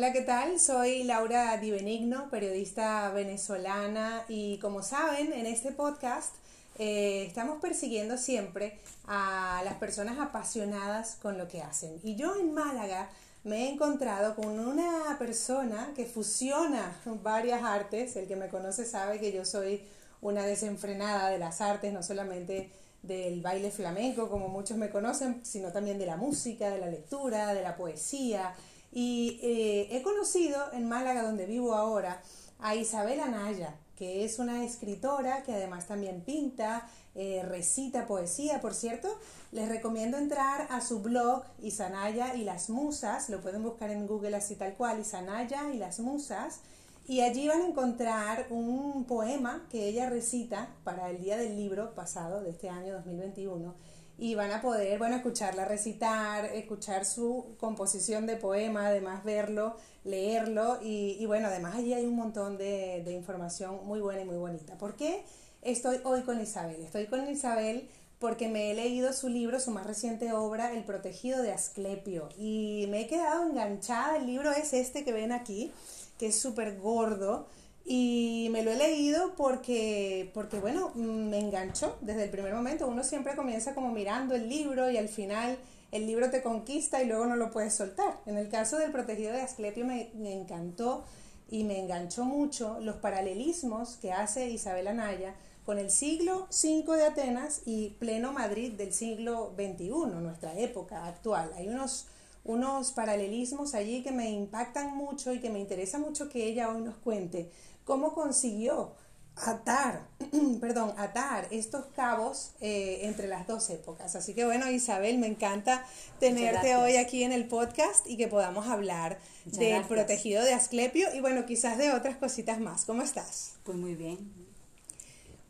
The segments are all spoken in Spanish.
Hola, ¿qué tal? Soy Laura Di Benigno, periodista venezolana y como saben, en este podcast eh, estamos persiguiendo siempre a las personas apasionadas con lo que hacen. Y yo en Málaga me he encontrado con una persona que fusiona varias artes. El que me conoce sabe que yo soy una desenfrenada de las artes, no solamente del baile flamenco, como muchos me conocen, sino también de la música, de la lectura, de la poesía. Y eh, he conocido en Málaga, donde vivo ahora, a Isabel Anaya, que es una escritora que además también pinta, eh, recita poesía, por cierto. Les recomiendo entrar a su blog Isanaya y las Musas, lo pueden buscar en Google así tal cual, Isanaya y las Musas, y allí van a encontrar un poema que ella recita para el día del libro pasado de este año 2021 y van a poder, bueno, escucharla recitar, escuchar su composición de poema, además verlo, leerlo y, bueno, además allí hay un montón de, de, información muy buena y muy bonita. ¿Por qué estoy hoy con Isabel? Estoy con Isabel porque me he leído su libro, su más reciente obra, El protegido de Asclepio y me he quedado enganchada, el libro es este que ven aquí, que es súper gordo y me lo he leído porque, porque, bueno, me enganchó desde el primer momento. Uno siempre comienza como mirando el libro y al final el libro te conquista y luego no lo puedes soltar. En el caso del Protegido de Asclepio me, encantó y me enganchó mucho los paralelismos que hace Isabel Anaya con el siglo V de Atenas y pleno Madrid del siglo XXI, nuestra época actual. Hay unos, unos paralelismos allí que me impactan mucho y que me interesa mucho que ella hoy nos cuente cómo consiguió atar, perdón, atar estos cabos eh, entre las dos épocas. Así que bueno, Isabel, me encanta tenerte hoy aquí en el podcast y que podamos hablar del protegido de Asclepio y bueno, quizás de otras cositas más. ¿Cómo estás? Pues muy bien,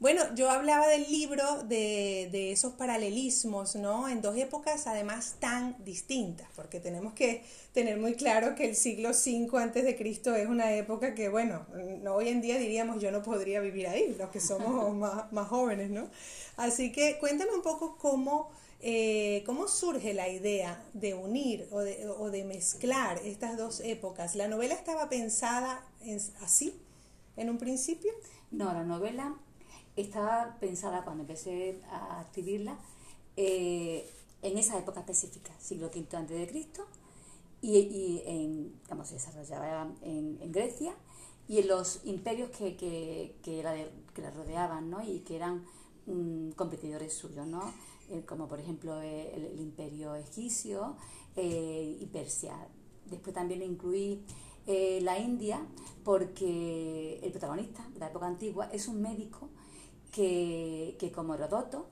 bueno, yo hablaba del libro de, de, esos paralelismos, ¿no? En dos épocas además tan distintas, porque tenemos que tener muy claro que el siglo V antes de Cristo es una época que, bueno, hoy en día diríamos yo no podría vivir ahí, los que somos más, más, jóvenes, ¿no? Así que cuéntame un poco cómo, eh, cómo surge la idea de unir o de, o de mezclar estas dos épocas. ¿La novela estaba pensada así en un principio? No, la novela estaba pensada cuando empecé a escribirla eh, en esa época específica, siglo V antes de Cristo, y, y en, se desarrollaba en, Grecia y en los imperios que, que, que, la, que la rodeaban ¿no? y que eran mm, competidores suyos, ¿no? Eh, como por ejemplo eh, el, imperio egipcio y Persia. Después también incluí la India porque el protagonista de la época antigua es un médico que, que como Herodoto,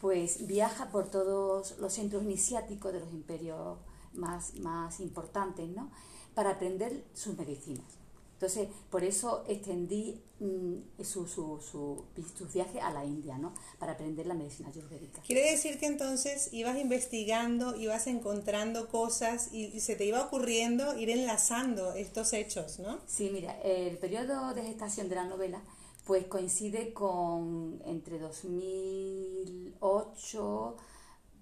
pues viaja por todos los centros iniciáticos de los imperios más, más importantes, ¿no? Para aprender sus medicinas. Entonces, por eso extendí mm, su, su, su, su, viaje a la India, ¿no? Para aprender la medicina ayurvédica. Quiere decir que entonces ibas investigando, ibas encontrando cosas y, y, se te iba ocurriendo ir enlazando estos hechos, ¿no? Sí, mira, el periodo de gestación de la novela pues coincide con entre 2008,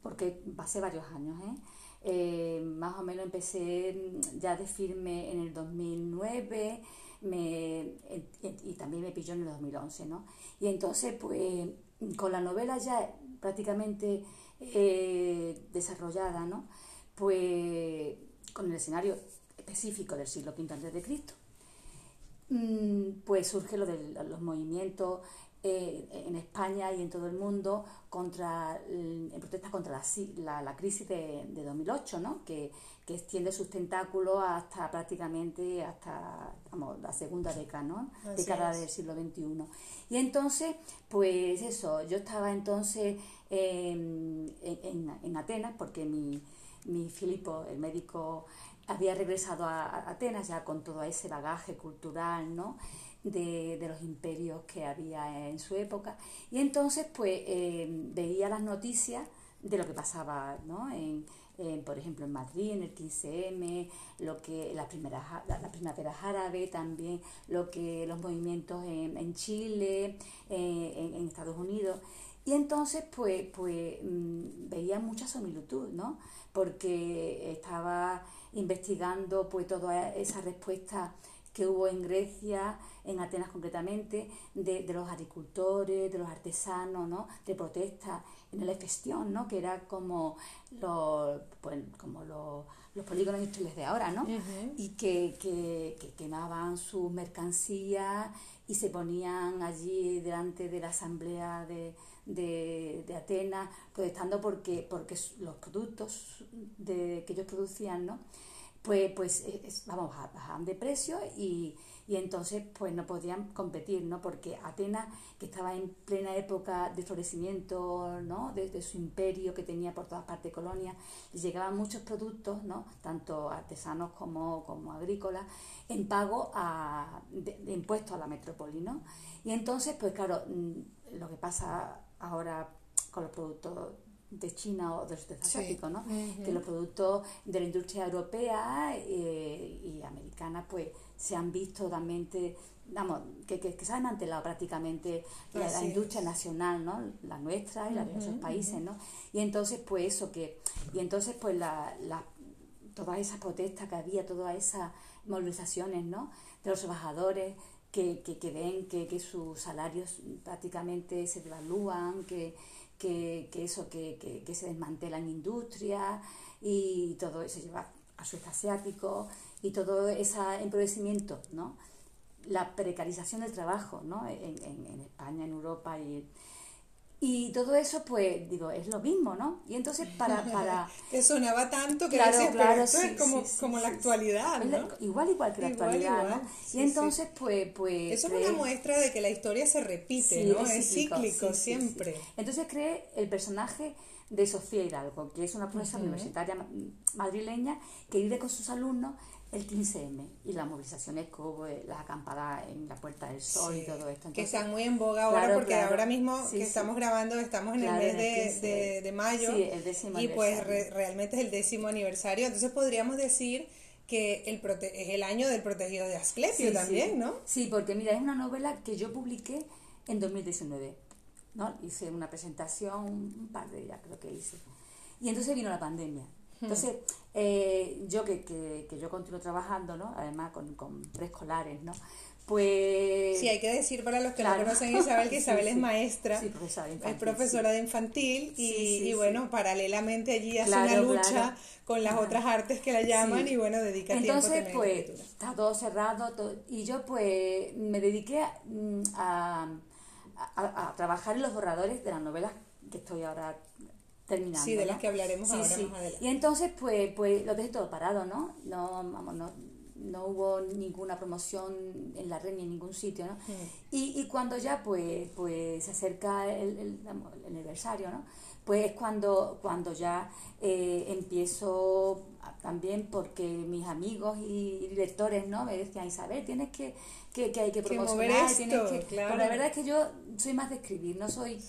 porque pasé varios años, ¿eh? ¿eh? más o menos empecé ya de firme en el 2009 me, y también me pilló en el 2011, ¿no? Y entonces, pues, con la novela ya prácticamente eh, desarrollada, ¿no? Pues, con el escenario específico del siglo V a.C., pues surge lo de los movimientos eh, en España y en todo el mundo contra en protesta contra la, la, crisis de, de, 2008, ¿no? que, que extiende sus tentáculos hasta prácticamente hasta la segunda década, ¿no? década del siglo XXI. Y entonces, pues eso, yo estaba entonces en, en, Atenas porque mi, mi Filipo, el médico había regresado a, Atenas ya con todo ese bagaje cultural, ¿no? De, los imperios que había en su época. Y entonces, pues, eh, veía las noticias de lo que pasaba, ¿no? En, por ejemplo, en Madrid, en el 15M, lo que las primeras, la, primavera árabe también, lo que los movimientos en, Chile, eh, en, Estados Unidos. Y entonces, pues, pues mm, veía mucha similitud, ¿no? Porque estaba investigando pues toda esa respuesta que hubo en Grecia, en Atenas concretamente, de, de los agricultores, de los artesanos, ¿no? de protesta en el Efestión, ¿no? que era como, los, pues, como los, los polígonos industriales de ahora, ¿no? y que, que, que, quemaban sus mercancías y se ponían allí delante de la asamblea de, de, de Atenas protestando porque, porque los productos de, que ellos producían, ¿no? Pues, pues vamos, bajaban de precio y, y, entonces pues no podían competir, ¿no? Porque Atenas, que estaba en plena época de florecimiento, ¿no? De, su imperio que tenía por todas partes colonias, llegaban muchos productos, ¿no? Tanto artesanos como, como agrícolas, en pago a, de, impuestos a la metrópoli, ¿no? Y entonces, pues claro, mm, lo que pasa ahora con los productos de China o de los asiáticos, ¿no? Que los productos de la industria europea eh, y americana, pues, se han visto también, vamos, que, que, se han mantelado prácticamente la, industria nacional, ¿no? La nuestra y la de esos países, ¿no? Y entonces, pues, eso que, y entonces, pues, la, la, todas esas protestas que había, todas esas movilizaciones, ¿no? De los trabajadores, que, que, que ven que, que, sus salarios prácticamente se devalúan, que, que, que eso, que, que, que, se desmantelan industrias y todo eso lleva a su asiático y todo ese empobrecimiento, ¿no? La precarización del trabajo, ¿no? En, en, en España, en Europa y y todo eso, pues, digo, es lo mismo, ¿no? Y entonces para... para que sonaba tanto que claro, decías, claro, esto es como, como la actualidad, ¿no? igual, igual que la actualidad, ¿no? y entonces, pues, pues... Eso es una muestra de que la historia se repite, ¿no? Es cíclico, siempre. Entonces cree el personaje de Sofía Hidalgo, que es una profesora universitaria madrileña que vive con sus alumnos el 15M y las movilizaciones que hubo, las acampadas en la Puerta del Sol y todo esto. que están muy en boga ahora porque ahora mismo que estamos grabando estamos en el mes de, de, mayo y pues realmente es el décimo aniversario. Entonces podríamos decir que el es el año del protegido de Asclepio también, ¿no? Sí, porque mira, es una novela que yo publiqué en 2019. ¿no? Hice una presentación, un par de ellas creo que hice. Y entonces vino la pandemia. Entonces, eh, yo que, que, que, yo continúo trabajando, ¿no? Además con, con preescolares, ¿no? Pues... Sí, hay que decir para los que no conocen a Isabel que Isabel es maestra, es profesora de infantil y, y bueno, paralelamente allí hace una lucha con las otras artes que la llaman y bueno, dedica Entonces, tiempo a pues, está todo cerrado todo, y yo pues me dediqué mm, a, a, a, trabajar en los borradores de las novelas que estoy ahora terminando. Sí, de las que hablaremos ahora más adelante. Y entonces, pues, pues lo dejé todo parado, ¿no? No, vamos, no, no hubo ninguna promoción en la red ni en ningún sitio, ¿no? Mm. Y, y cuando ya, pues, pues se acerca el, el, el aniversario, ¿no? Pues es cuando, cuando ya eh, empiezo también porque mis amigos y, y lectores, ¿no? Me decían, Isabel, tienes que que, que hay que promocionar. que, Pero la verdad es que yo soy más de escribir, no soy...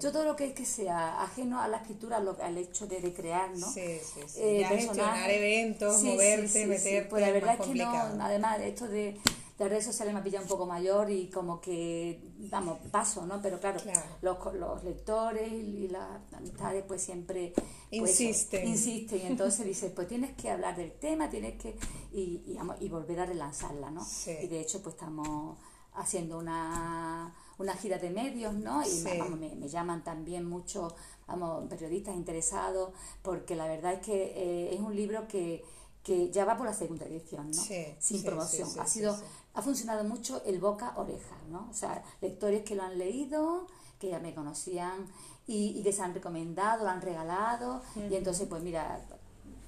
Yo todo lo que, que sea ajeno a la escritura, al hecho de, de crear, ¿no? Sí, sí, sí. Eh, gestionar eventos, moverte, meterte, Pues la verdad es, que no, además esto de las redes sociales me ha pillado un poco mayor y como que, vamos, paso, ¿no? Pero claro, Los, los lectores y las amistades pues siempre pues, insisten. insisten y entonces dices, pues tienes que hablar del tema, tienes que, y, y, y volver a relanzarla, ¿no? Y de hecho pues estamos haciendo una, una gira de medios, ¿no? Y me, me, llaman también muchos vamos, periodistas interesados porque la verdad es que eh, es un libro que que ya va por la segunda edición, ¿no? Sin promoción. ha sido ha funcionado mucho el boca oreja, ¿no? O sea, lectores que lo han leído, que ya me conocían y, y que se han recomendado, lo han regalado y entonces pues mira,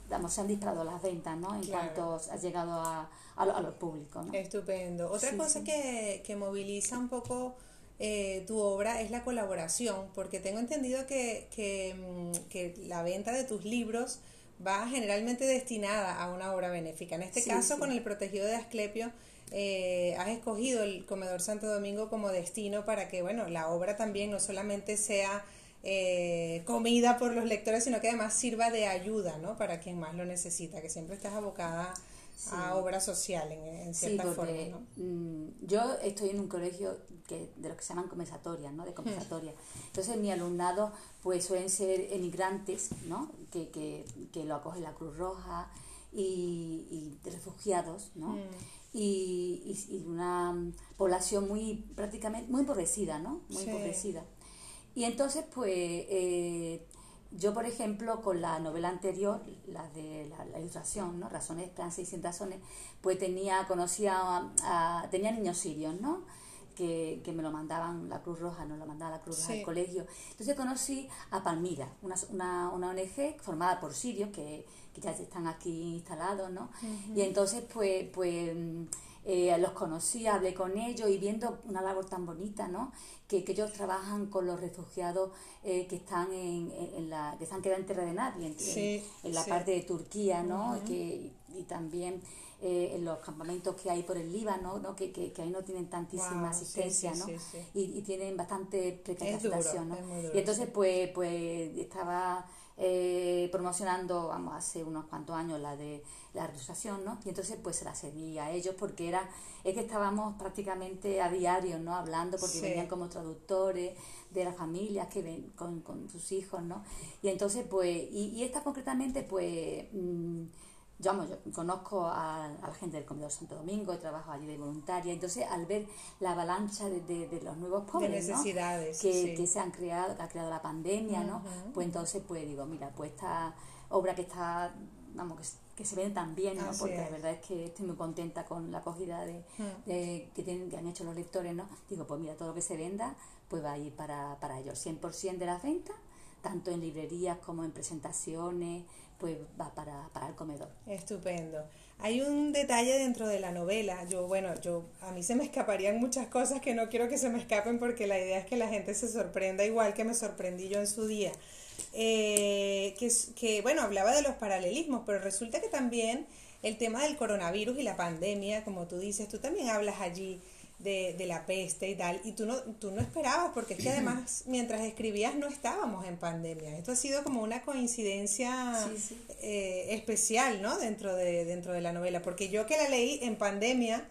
vamos, se han disparado las ventas, ¿no? En cuanto ha llegado a, a, los públicos, ¿no? Estupendo. Otra cosa Que, que moviliza un poco eh, tu obra es la colaboración, porque tengo entendido que, que, mm, que la venta de tus libros va generalmente destinada a una obra benéfica. En este caso, con el protegido de Asclepio, eh, has escogido el Comedor Santo Domingo como destino para que, bueno, la obra también no solamente sea eh, comida por los lectores, sino que además sirva de ayuda, ¿no? Para quien más lo necesita, que siempre estás abocada a obra social en, cierta sí, porque, mm, yo estoy en un colegio que, de lo que se llaman compensatorias, ¿no? De mm. compensatoria. Entonces mi alumnado pues suelen ser emigrantes, ¿no? Que, que, que lo acoge la Cruz Roja y, y refugiados, ¿no? Mm. Y, y, una población muy prácticamente muy empobrecida, ¿no? Muy empobrecida. Y entonces, pues, eh, yo, por ejemplo, con la novela anterior, la de la, ilustración, ¿no? Razones, y sin razones, pues tenía, conocía, a, tenía niños sirios, ¿no? Que, que, me lo mandaban la Cruz Roja, no lo mandaba la Cruz Roja al colegio. Entonces conocí a Palmira, una, una, una ONG formada por sirios que, que, ya están aquí instalados, ¿no? Y entonces, pues, pues eh, los conocí, hablé con ellos y viendo una labor tan bonita, ¿no? Que, que ellos trabajan con los refugiados eh, que están en, en, la que están quedando en tierra de nadie, en, la parte de Turquía, ¿no? que, y también eh, en los campamentos que hay por el Líbano, ¿no? Que, que, que ahí no tienen tantísima asistencia, ¿no? Y, y, tienen bastante precarización, ¿no? y entonces, pues, pues estaba eh, promocionando, vamos, hace unos cuantos años la de la realización, ¿no? Y entonces pues se la seguía a ellos porque era, es que estábamos prácticamente a diario, ¿no? Hablando porque venían como traductores de las familias que ven con, con sus hijos, ¿no? Y entonces pues, y, y esta concretamente pues... Mm, yo, yo conozco a, la gente del Comedor Santo Domingo, he trabajado allí de voluntaria, entonces al ver la avalancha de, de, los nuevos pobres necesidades, que, que, se han creado, que ha creado la pandemia, ¿no? pues entonces pues digo, mira, pues esta obra que está, vamos, que, se vende tan bien, ¿no? porque la verdad es que estoy muy contenta con la acogida de, que, tienen, que han hecho los lectores, ¿no? digo, pues mira, todo lo que se venda pues va a ir para, para ellos, 100% de las ventas, tanto en librerías como en presentaciones, pues va para, para el comedor. Estupendo. Hay un detalle dentro de la novela. Yo, bueno, yo a mí se me escaparían muchas cosas que no quiero que se me escapen porque la idea es que la gente se sorprenda igual que me sorprendí yo en su día. Eh, que, que, bueno, hablaba de los paralelismos, pero resulta que también el tema del coronavirus y la pandemia, como tú dices, tú también hablas allí de, de, la peste y tal, y tú no, tú no esperabas, porque es que además mientras escribías no estábamos en pandemia. Esto ha sido como una coincidencia eh, especial, ¿no? Dentro de, dentro de la novela, porque yo que la leí en pandemia,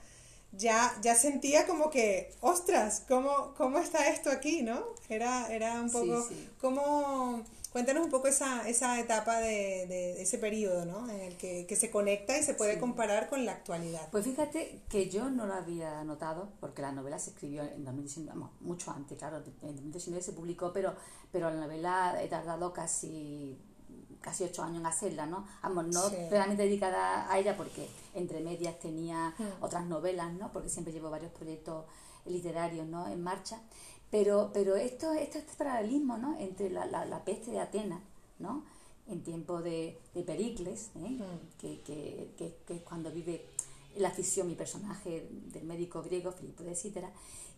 ya, ya sentía como que, ostras, ¿cómo, cómo está esto aquí, no? Era, era un poco como Cuéntanos un poco esa, esa etapa de, de, ese periodo, ¿no? En el que, que se conecta y se puede comparar con la actualidad. Pues fíjate que yo no lo había notado, porque la novela se escribió en 2019, mucho antes, claro, en 2019 se publicó, pero, pero la novela he tardado casi casi ocho años en hacerla, ¿no? Vamos, no realmente dedicada a ella porque entre medias tenía hmm. otras novelas, ¿no? Porque siempre llevo varios proyectos literarios, ¿no? En marcha. Pero, pero esto, esto este paralelismo ¿no? entre la, la, la, peste de Atenas, ¿no? en tiempo de, de Pericles, ¿eh? mm. que, que, que, es cuando vive la ficción, mi personaje del médico griego, Filipo de Cítera,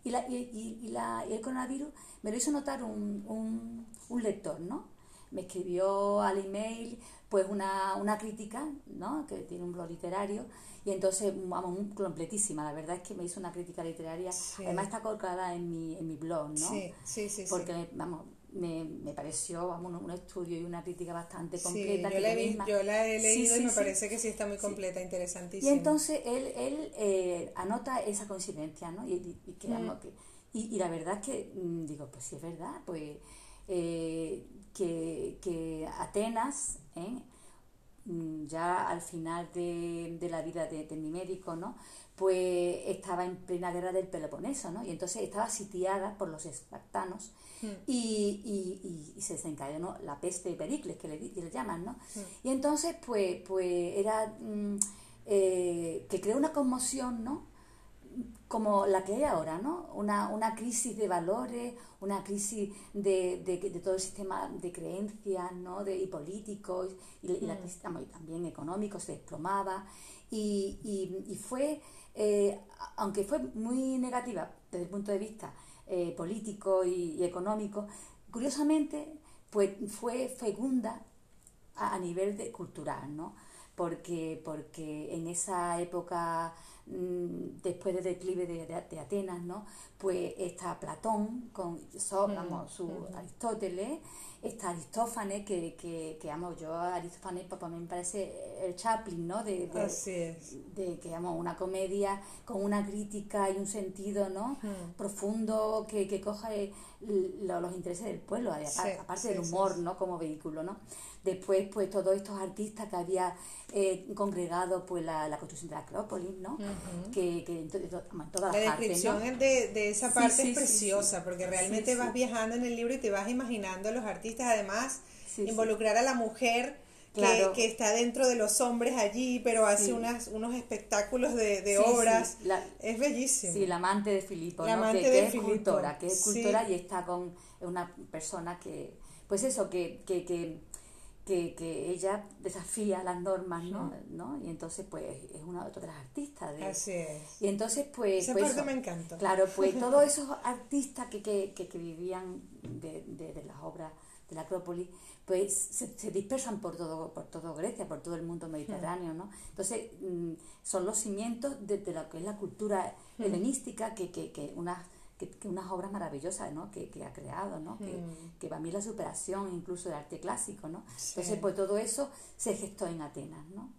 y, la, y, y, la, el coronavirus me lo hizo notar un, un, un lector, ¿no? Me escribió al email pues una, una crítica, ¿no? Que tiene un blog literario, y entonces, vamos, completísima. La verdad es que me hizo una crítica literaria. Además está colocada en mi, en mi blog, ¿no? Sí, sí, sí. Porque, vamos, me, me, pareció vamos, un, estudio y una crítica bastante completa. yo, la yo, la he leído y me parece que sí está muy completa, interesantísima. Y entonces él, él eh, anota esa coincidencia, ¿no? Y, y, que, mm. que, y, la verdad es que, mm, digo, pues sí es verdad, pues eh, que, que Atenas, ¿eh? Mm, ya al final de, de la vida de, mi médico, ¿no? pues estaba en plena guerra del Peloponeso, ¿no? Y entonces estaba sitiada por los espartanos hmm. y, y, y, se desencadenó la peste de Pericles, que le, le llaman, ¿no? Hmm. Y entonces, pues, pues era mm, eh, que creó una conmoción, ¿no? Como la que hay ahora, ¿no? Una, una crisis de valores, una crisis de, de, de todo el sistema de creencias, ¿no? De, y políticos, y, la mm. también económico se desplomaba, y, y, y fue, eh, aunque fue muy negativa desde el punto de vista eh, político y, económico, curiosamente, pues fue fecunda a, a nivel de, cultural, ¿no? Porque, porque en esa época mm, después del declive de, de, Atenas, ¿no? Pues está Platón con mm, su Aristóteles, está Aristófanes, que, que, que amo, yo Aristófanes para mí me parece el Chaplin, ¿no? De, de, que amo, una comedia con una crítica y un sentido, ¿no? Profundo que, que coge los intereses del pueblo, aparte del humor, ¿no? Como vehículo, ¿no? Después, pues todos estos artistas que había eh, congregado pues la, la, construcción de la Acrópolis, ¿no? Que, que en, todas la descripción de, de, esa parte es preciosa, porque realmente vas viajando en el libro y te vas imaginando a los artistas, además, involucrar a la mujer que, está dentro de los hombres allí, pero hace unas, unos espectáculos de, de obras. es bellísimo. Sí, la amante de Filipo, ¿no? que, que, es escultora, que es escultora y está con una persona que, pues eso, que, que, que, que, ella desafía las normas, ¿no? ¿no? Y entonces, pues, es una de las artistas. De, Así es. Y entonces, pues... Esa pues parte me encanta. Claro, pues todos esos artistas que, que, que, vivían de, de, de las obras de la Acrópolis, pues se, dispersan por todo, por todo Grecia, por todo el mundo mediterráneo, ¿no? Entonces, mm, son los cimientos de, lo que es la cultura helenística, que, que, que unas que, unas obras maravillosas ¿no? que, ha creado, ¿no? que, que para mí la superación incluso del arte clásico. ¿no? Entonces, pues todo eso se gestó en Atenas, ¿no?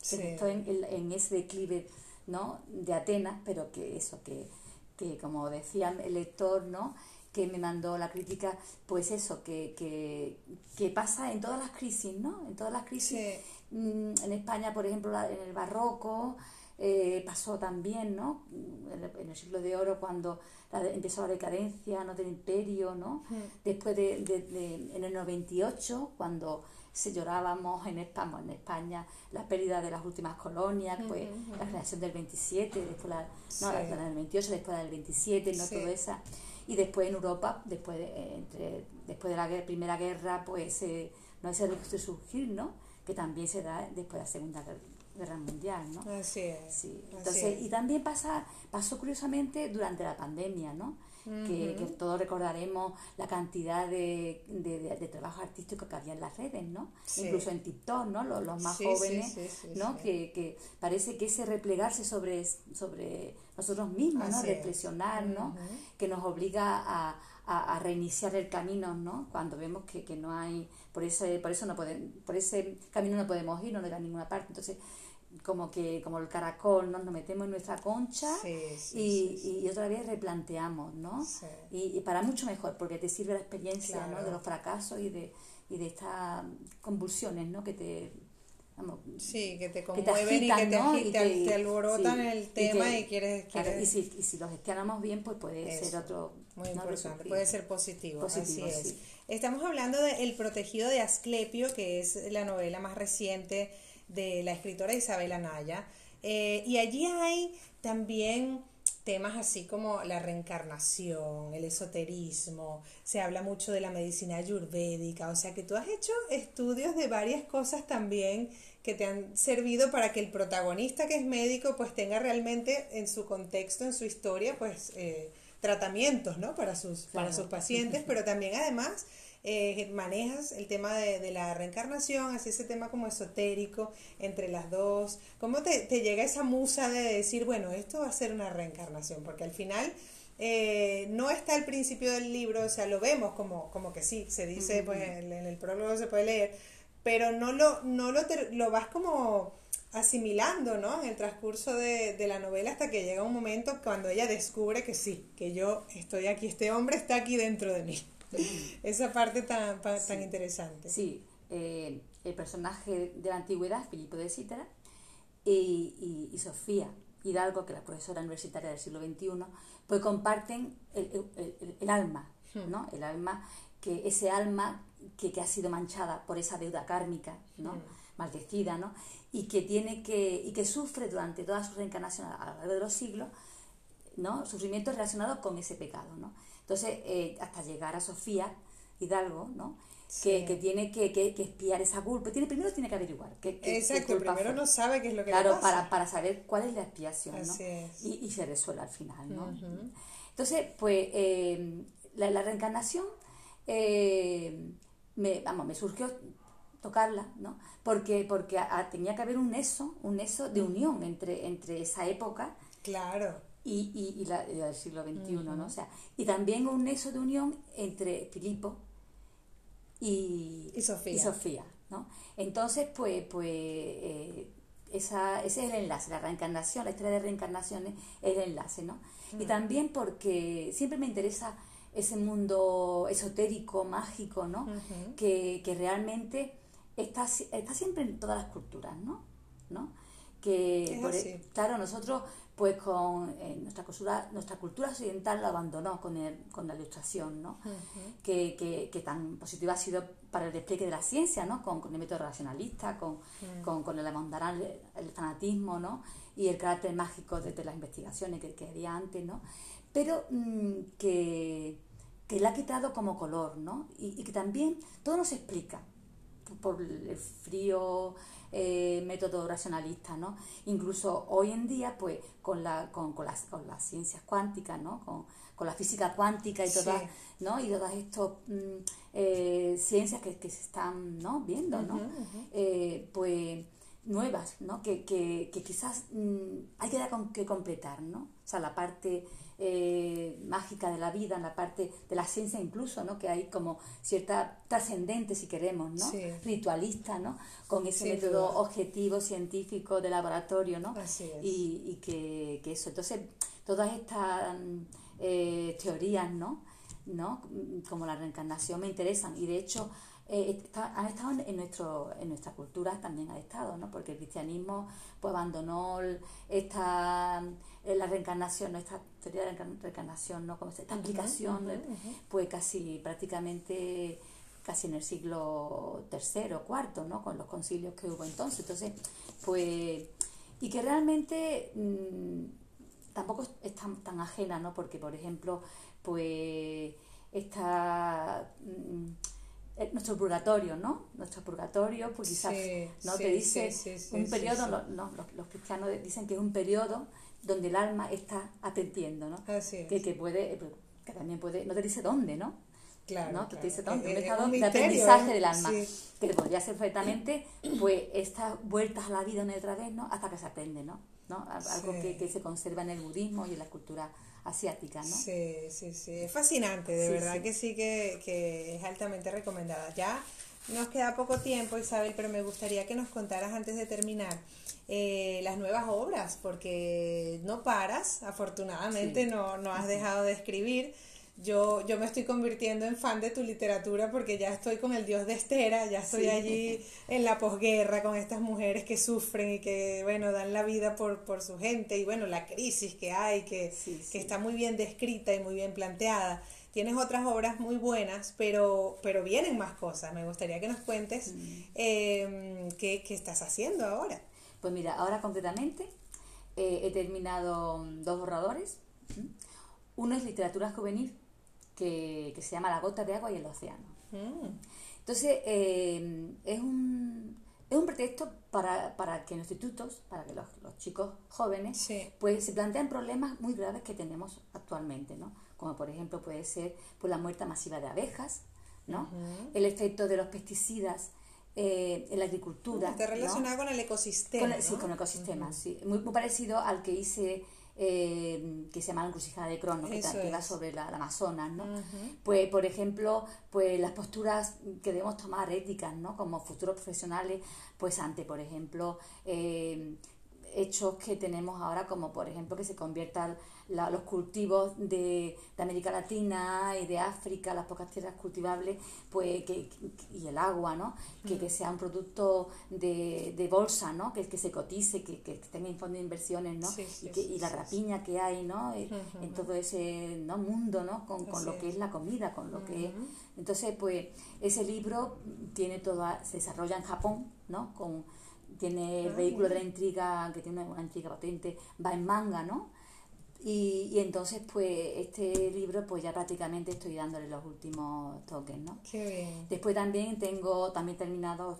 se gestó en, en, ese declive ¿no? de Atenas, pero que eso, que, que como decía el lector, ¿no? que me mandó la crítica, pues eso, que, que, que pasa en todas las crisis, ¿no? En todas las crisis. Mm, en España, por ejemplo, en el barroco, eh, pasó también, ¿no? En el, siglo de oro, cuando empezó la decadencia ¿no? del imperio, ¿no? Después de, de, en el 98, cuando se llorábamos en España, en España la pérdida de las últimas colonias, pues la generación del 27, después la, no, la, del 28, después la del 27, ¿no? Todo esa y después en Europa, después de, entre, después de la Primera Guerra, pues eh, no ese resurgir, ¿no? Que también se da después de la Segunda Guerra Mundial, ¿no? Así es. Sí. Entonces, y también pasa, pasó curiosamente durante la pandemia, ¿no? que, que, todos recordaremos la cantidad de, de, de, trabajo artístico que había en las redes, ¿no? Incluso en TikTok, ¿no? Los, los más jóvenes, ¿no? Que, que, parece que ese replegarse sobre, sobre nosotros mismos, ¿no? Reflexionar, ¿no? Que nos obliga a, a, reiniciar el camino, ¿no? Cuando vemos que, que no hay, por ese, por eso no pueden, por ese camino no podemos ir, no nos da ninguna parte. Entonces, como que como el caracol, ¿no? nos metemos en nuestra concha y, y, otra vez replanteamos, ¿no? Y, para mucho mejor, porque te sirve la experiencia ¿no? de los fracasos y de, y de estas convulsiones, ¿no? Que te... sí, que te conmueven y que te, agitan, te, alborotan el tema y, quieres... y, si, y si los gestionamos bien, pues puede ser otro... Muy importante, puede ser positivo, así es. Estamos hablando de El protegido de Asclepio, que es la novela más reciente de la escritora Isabel Anaya. Eh, y allí hay también temas así como la reencarnación, el esoterismo, se habla mucho de la medicina ayurvédica, o sea que tú has hecho estudios de varias cosas también que te han servido para que el protagonista que es médico pues tenga realmente en su contexto, en su historia, pues eh, tratamientos, ¿no? Para sus, para sus pacientes, pero también además eh, manejas el tema de, la reencarnación, así ese tema como esotérico entre las dos. ¿Cómo te, llega esa musa de decir, bueno, esto va a ser una reencarnación? Porque al final eh, no está al principio del libro, o sea, lo vemos como, como que sí, se dice, pues en, el prólogo se puede leer, pero no lo, no lo, lo vas como asimilando, ¿no? En el transcurso de, de, la novela hasta que llega un momento cuando ella descubre que sí, que yo estoy aquí, este hombre está aquí dentro de mí. Esa parte tan, tan interesante. Sí, eh, el personaje de la antigüedad, Filipo de Cítara, y, y, Sofía Hidalgo, que es la profesora universitaria del siglo XXI, pues comparten el, el, el, alma, hmm. ¿no? El alma, que ese alma que, que, ha sido manchada por esa deuda kármica, ¿no? Hmm. Maldecida, ¿no? Y que tiene que, y que sufre durante toda su reencarnación a lo largo de los siglos, ¿no? Sufrimientos relacionados con ese pecado, ¿no? Entonces, eh, hasta llegar a Sofía Hidalgo, ¿no? Que, que, tiene que, que, que, espiar esa culpa. Tiene, primero tiene que averiguar. Qué, Exacto, primero no sabe qué es lo que claro, le pasa. Para, para saber cuál es la expiación, ¿no? Y, y, se resuelve al final, ¿no? Entonces, pues, eh, la, la, reencarnación, eh, me, vamos, me surgió tocarla, ¿no? Porque, porque tenía que haber un nexo, un nexo de unión entre, entre esa época claro. y, y, y la, el siglo XXI, ¿no? O sea, y también un nexo de unión entre Filipo y, y Sofía. y Sofía ¿no? Entonces, pues, pues eh, esa, ese es el enlace, la reencarnación, la historia de reencarnaciones es el enlace, ¿no? Y también porque siempre me interesa ese mundo esotérico, mágico, ¿no? que, que, realmente está, está siempre en todas las culturas, ¿no? ¿no? Que, por, e, claro, nosotros pues con eh, nuestra cultura nuestra cultura occidental lo abandonó con, el, con la ilustración ¿no? que, que, que, tan positiva ha sido para el despliegue de la ciencia ¿no? con, con el método racionalista con, con, con el el, fanatismo ¿no? y el carácter mágico de, las investigaciones que, que, había antes ¿no? pero mm, que, que le ha quitado como color ¿no? y, y que también todo nos explica por el frío eh, método racionalista, ¿no? Incluso hoy en día, pues, con, la, con, con, las, con las ciencias cuánticas, ¿no? Con, con la física cuántica y todas, ¿no? Y todas estas mm, eh, ciencias que, que, se están, ¿no? Viendo, ¿no? Eh, pues nuevas, ¿no? Que, que, que quizás mm, hay que, que completar, ¿no? O sea, la parte eh, mágica de la vida, en la parte de la ciencia incluso, ¿no? Que hay como cierta trascendente, si queremos, ¿no? Ritualista, ¿no? Con ese método objetivo, científico, de laboratorio, ¿no? Y, y que, que, eso. Entonces, todas estas eh, teorías, ¿no? ¿no? Como la reencarnación me interesan y de hecho eh, han estado en, nuestro, en nuestra cultura también ha estado, ¿no? porque el cristianismo pues abandonó esta eh, la reencarnación, esta teoría de reencarnación, ¿no? Como esta aplicación, pues casi prácticamente casi en el siglo III o IV, ¿no? Con los concilios que hubo entonces. Entonces, pues, y que realmente mmm, tampoco es tan, tan ajena, ¿no? Porque, por ejemplo, pues, esta... Mmm, nuestro purgatorio, ¿no? Nuestro purgatorio, pues quizás, ¿no? Te dice un periodo, no, los, los, cristianos dicen que es un periodo donde el alma está atendiendo, ¿no? Que, que puede, eh, que también puede, no te dice dónde, ¿no? Claro, ¿no? Te dice dónde, un estado de aprendizaje del alma, que podría ser perfectamente, pues, estas vueltas a la vida una y otra vez, ¿no? Hasta que se aprende, ¿no? ¿no? Algo que, que, se conserva en el budismo y en la cultura asiática, ¿no? Sí, sí, sí. Es fascinante, de verdad que sí que, que es altamente recomendada. Ya nos queda poco tiempo, Isabel, pero me gustaría que nos contaras antes de terminar eh, las nuevas obras, porque no paras, afortunadamente no, no has dejado de escribir. Yo, yo me estoy convirtiendo en fan de tu literatura porque ya estoy con el dios de Estera, ya estoy allí en la posguerra con estas mujeres que sufren y que, bueno, dan la vida por, por su gente y, bueno, la crisis que hay, que, que está muy bien descrita y muy bien planteada tienes otras obras muy buenas, pero, pero vienen más cosas. Me gustaría que nos cuentes mm. em, qué, estás haciendo ahora. Pues mira, ahora concretamente eh, he terminado dos borradores. Uno es literatura juvenil, que, se llama La gota de agua y el océano. Mm. Entonces, em, es, un, es un pretexto para, para que en los institutos, para que los, chicos jóvenes, pues se plantean problemas muy graves que tenemos actualmente, ¿no? como por ejemplo puede ser por la muerte masiva de abejas, ¿no? El efecto de los pesticidas eh, en la agricultura. Está relacionado con el ecosistema. Sí, con el ecosistema, sí. Muy, parecido al que hice, eh, que se llama la encrucijada de Crono, que, que va sobre la, Amazonas, ¿no? Pues, por ejemplo, pues las posturas que debemos tomar éticas, ¿no? Como futuros profesionales, pues ante, por ejemplo, eh, hechos que tenemos ahora, como por ejemplo que se conviertan los cultivos de, de, América Latina y de África, las pocas tierras cultivables, pues que, y el agua, ¿no? Que, que sea un producto de, de bolsa, ¿no? Que, que se cotice, que, que tenga fondo de inversiones, ¿no? y, que, y la rapiña que hay, ¿no? Eh, en todo ese ¿no? mundo, ¿no? Con, con lo que es la comida, con lo que es... Entonces, pues, ese libro tiene toda, se desarrolla en Japón, ¿no? Con, tiene el ah, vehículo de la intriga, que tiene una intriga potente, va en manga, ¿no? Y, y, entonces, pues, este libro, pues ya prácticamente estoy dándole los últimos toques, ¿no? Qué bien. Después también tengo, también terminado,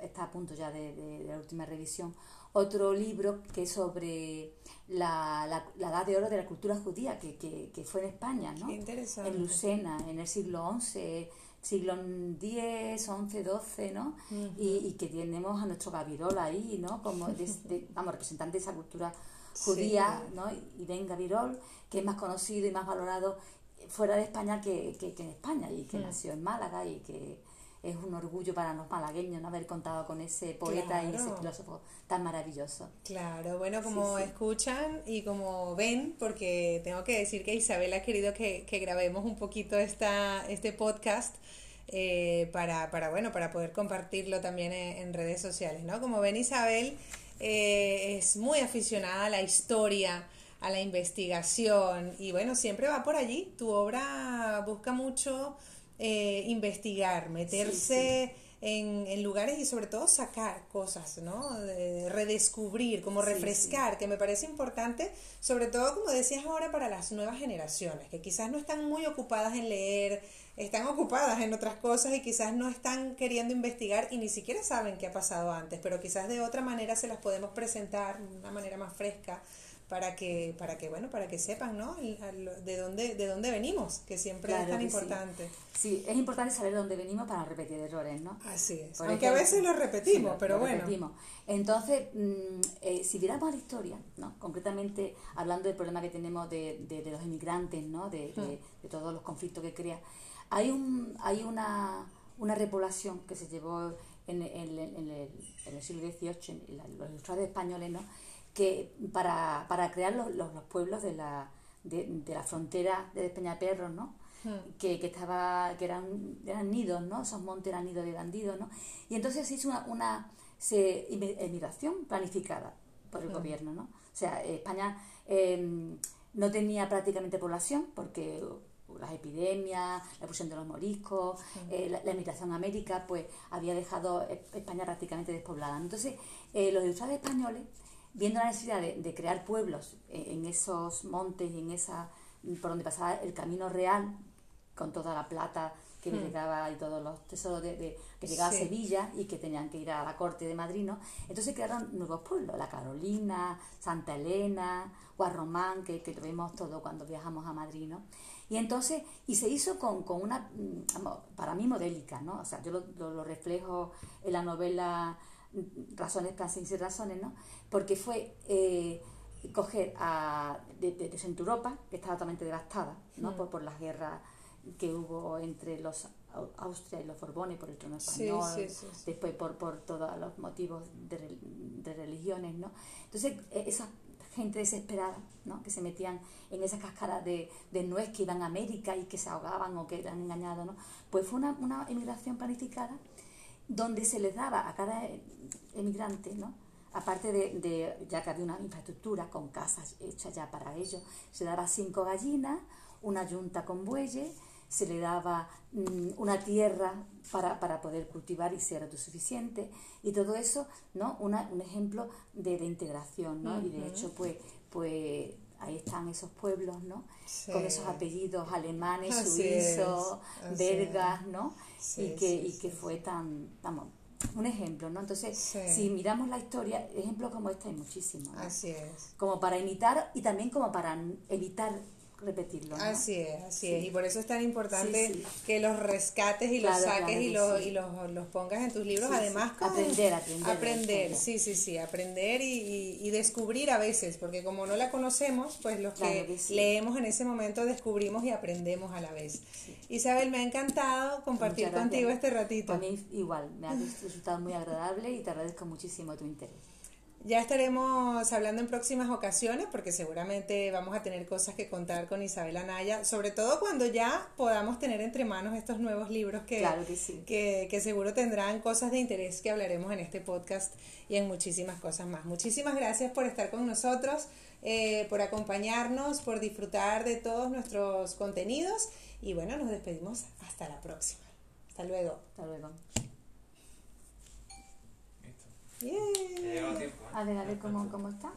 está a punto ya de, de, la última revisión, otro libro que es sobre la, la, la, edad de oro de la cultura judía, que, que, que fue en España, ¿no? Qué interesante. En Lucena, en el siglo XI, siglo X, XI, XII, ¿no? y, y, que tenemos a nuestro Gavirol ahí, ¿no? Como, de, vamos, representante de esa cultura judía, ¿no? Y Ben Gavirol, que es más conocido y más valorado fuera de España que, que, en España y que nació en Málaga y que es un orgullo para los malagueños ¿no? haber contado con ese poeta y ese filósofo tan maravilloso. Claro, bueno, como escuchan y como ven, porque tengo que decir que Isabel ha querido que, que grabemos un poquito esta, este podcast. Eh, para, para, bueno, para poder compartirlo también en, redes sociales, ¿no? Como ven, Isabel eh, es muy aficionada a la historia, a la investigación y bueno, siempre va por allí. Tu obra busca mucho eh, investigar, meterse En, lugares y sobre todo sacar cosas, ¿no? redescubrir, como refrescar, que me parece importante, sobre todo como decías ahora para las nuevas generaciones, que quizás no están muy ocupadas en leer, están ocupadas en otras cosas y quizás no están queriendo investigar y ni siquiera saben qué ha pasado antes, pero quizás de otra manera se las podemos presentar de una manera más fresca para que, para que bueno, para que sepan, ¿no? De dónde, de dónde venimos, que siempre es tan importante. Sí. es importante saber de dónde venimos para repetir errores, ¿no? Así es. Aunque a veces lo repetimos, pero bueno. Repetimos. Entonces, mm, eh, si miramos la historia, ¿no? Concretamente, hablando del problema que tenemos de, de, los inmigrantes, ¿no? De, de, todos los conflictos que crea, hay un, hay una, una repoblación que se llevó en, en, en, el, en el, siglo XVIII, en los ilustrados españoles, ¿no? Que para, para crear los, los, pueblos de la, de, de, la frontera de Peñaperros, ¿no? Hmm. Que, que, estaba que eran, eran nidos, ¿no? Esos montes eran nidos de bandidos, ¿no? Y entonces se hizo una, una se, emigración planificada por el hmm. gobierno, ¿no? O sea, España em, no tenía prácticamente población porque las epidemias, la expulsión de los moriscos, hmm. eh, la, emigración a América, pues había dejado España prácticamente despoblada. Entonces, eh, los ilustrados españoles viendo la necesidad de, crear pueblos en, esos montes y en esa por donde pasaba el camino real con toda la plata que hmm. llegaba y todos los tesoros de, que llegaba a Sevilla y que tenían que ir a la corte de Madrid, ¿no? Entonces crearon nuevos pueblos, la Carolina, Santa Elena, Guarromán, que, que lo todo cuando viajamos a Madrid, ¿no? Y entonces, y se hizo con, con una, mm, para mí modélica, ¿no? O sea, yo lo, lo reflejo en la novela razones, sin razones, ¿no? Porque fue eh, coger a, de, de, Europa, que estaba totalmente devastada, ¿no? Mm. Por, por las guerras que hubo entre los Austria y los Borbones por el trono español, después por, por todos los motivos de, de religiones, ¿no? Entonces, e, esa gente desesperada, ¿no? Que se metían en esas cascadas de, de nuez que iban a América y que se ahogaban o que eran engañados, ¿no? Pues fue una, una emigración planificada donde se les daba a cada emigrante, ¿no? aparte de, ya que había una infraestructura con casas hechas ya para ellos, se daba cinco gallinas, una yunta con bueyes, se le daba mm, una tierra para, para, poder cultivar y ser autosuficiente y todo eso, ¿no? Una, un ejemplo de, de integración, ¿no? Y de hecho, pues, pues ahí están esos pueblos, ¿no? Con esos apellidos alemanes, suizos, belgas, ¿no? y que, y que fue tan, vamos, un ejemplo, ¿no? Entonces, si miramos la historia, ejemplos como este hay muchísimos. Así es. Como para imitar y también como para evitar repetirlo. Así es, así es. Y por eso es tan importante que los rescates y los saques y, los, y los, los, pongas en tus libros. Además, aprender, aprender. Aprender, sí, sí, sí. Aprender y, y, descubrir a veces, porque como no la conocemos, pues los que, leemos en ese momento descubrimos y aprendemos a la vez. Isabel, me ha encantado compartir contigo este ratito. A mí igual, me ha resultado muy agradable y te agradezco muchísimo tu interés. Ya estaremos hablando en próximas ocasiones porque seguramente vamos a tener cosas que contar con Isabel Anaya, sobre todo cuando ya podamos tener entre manos estos nuevos libros que, que, que, seguro tendrán cosas de interés que hablaremos en este podcast y en muchísimas cosas más. Muchísimas gracias por estar con nosotros, eh, por acompañarnos, por disfrutar de todos nuestros contenidos y bueno, nos despedimos hasta la próxima. Hasta luego. Hasta luego. Yeah. A ver, a ver cómo, cómo está.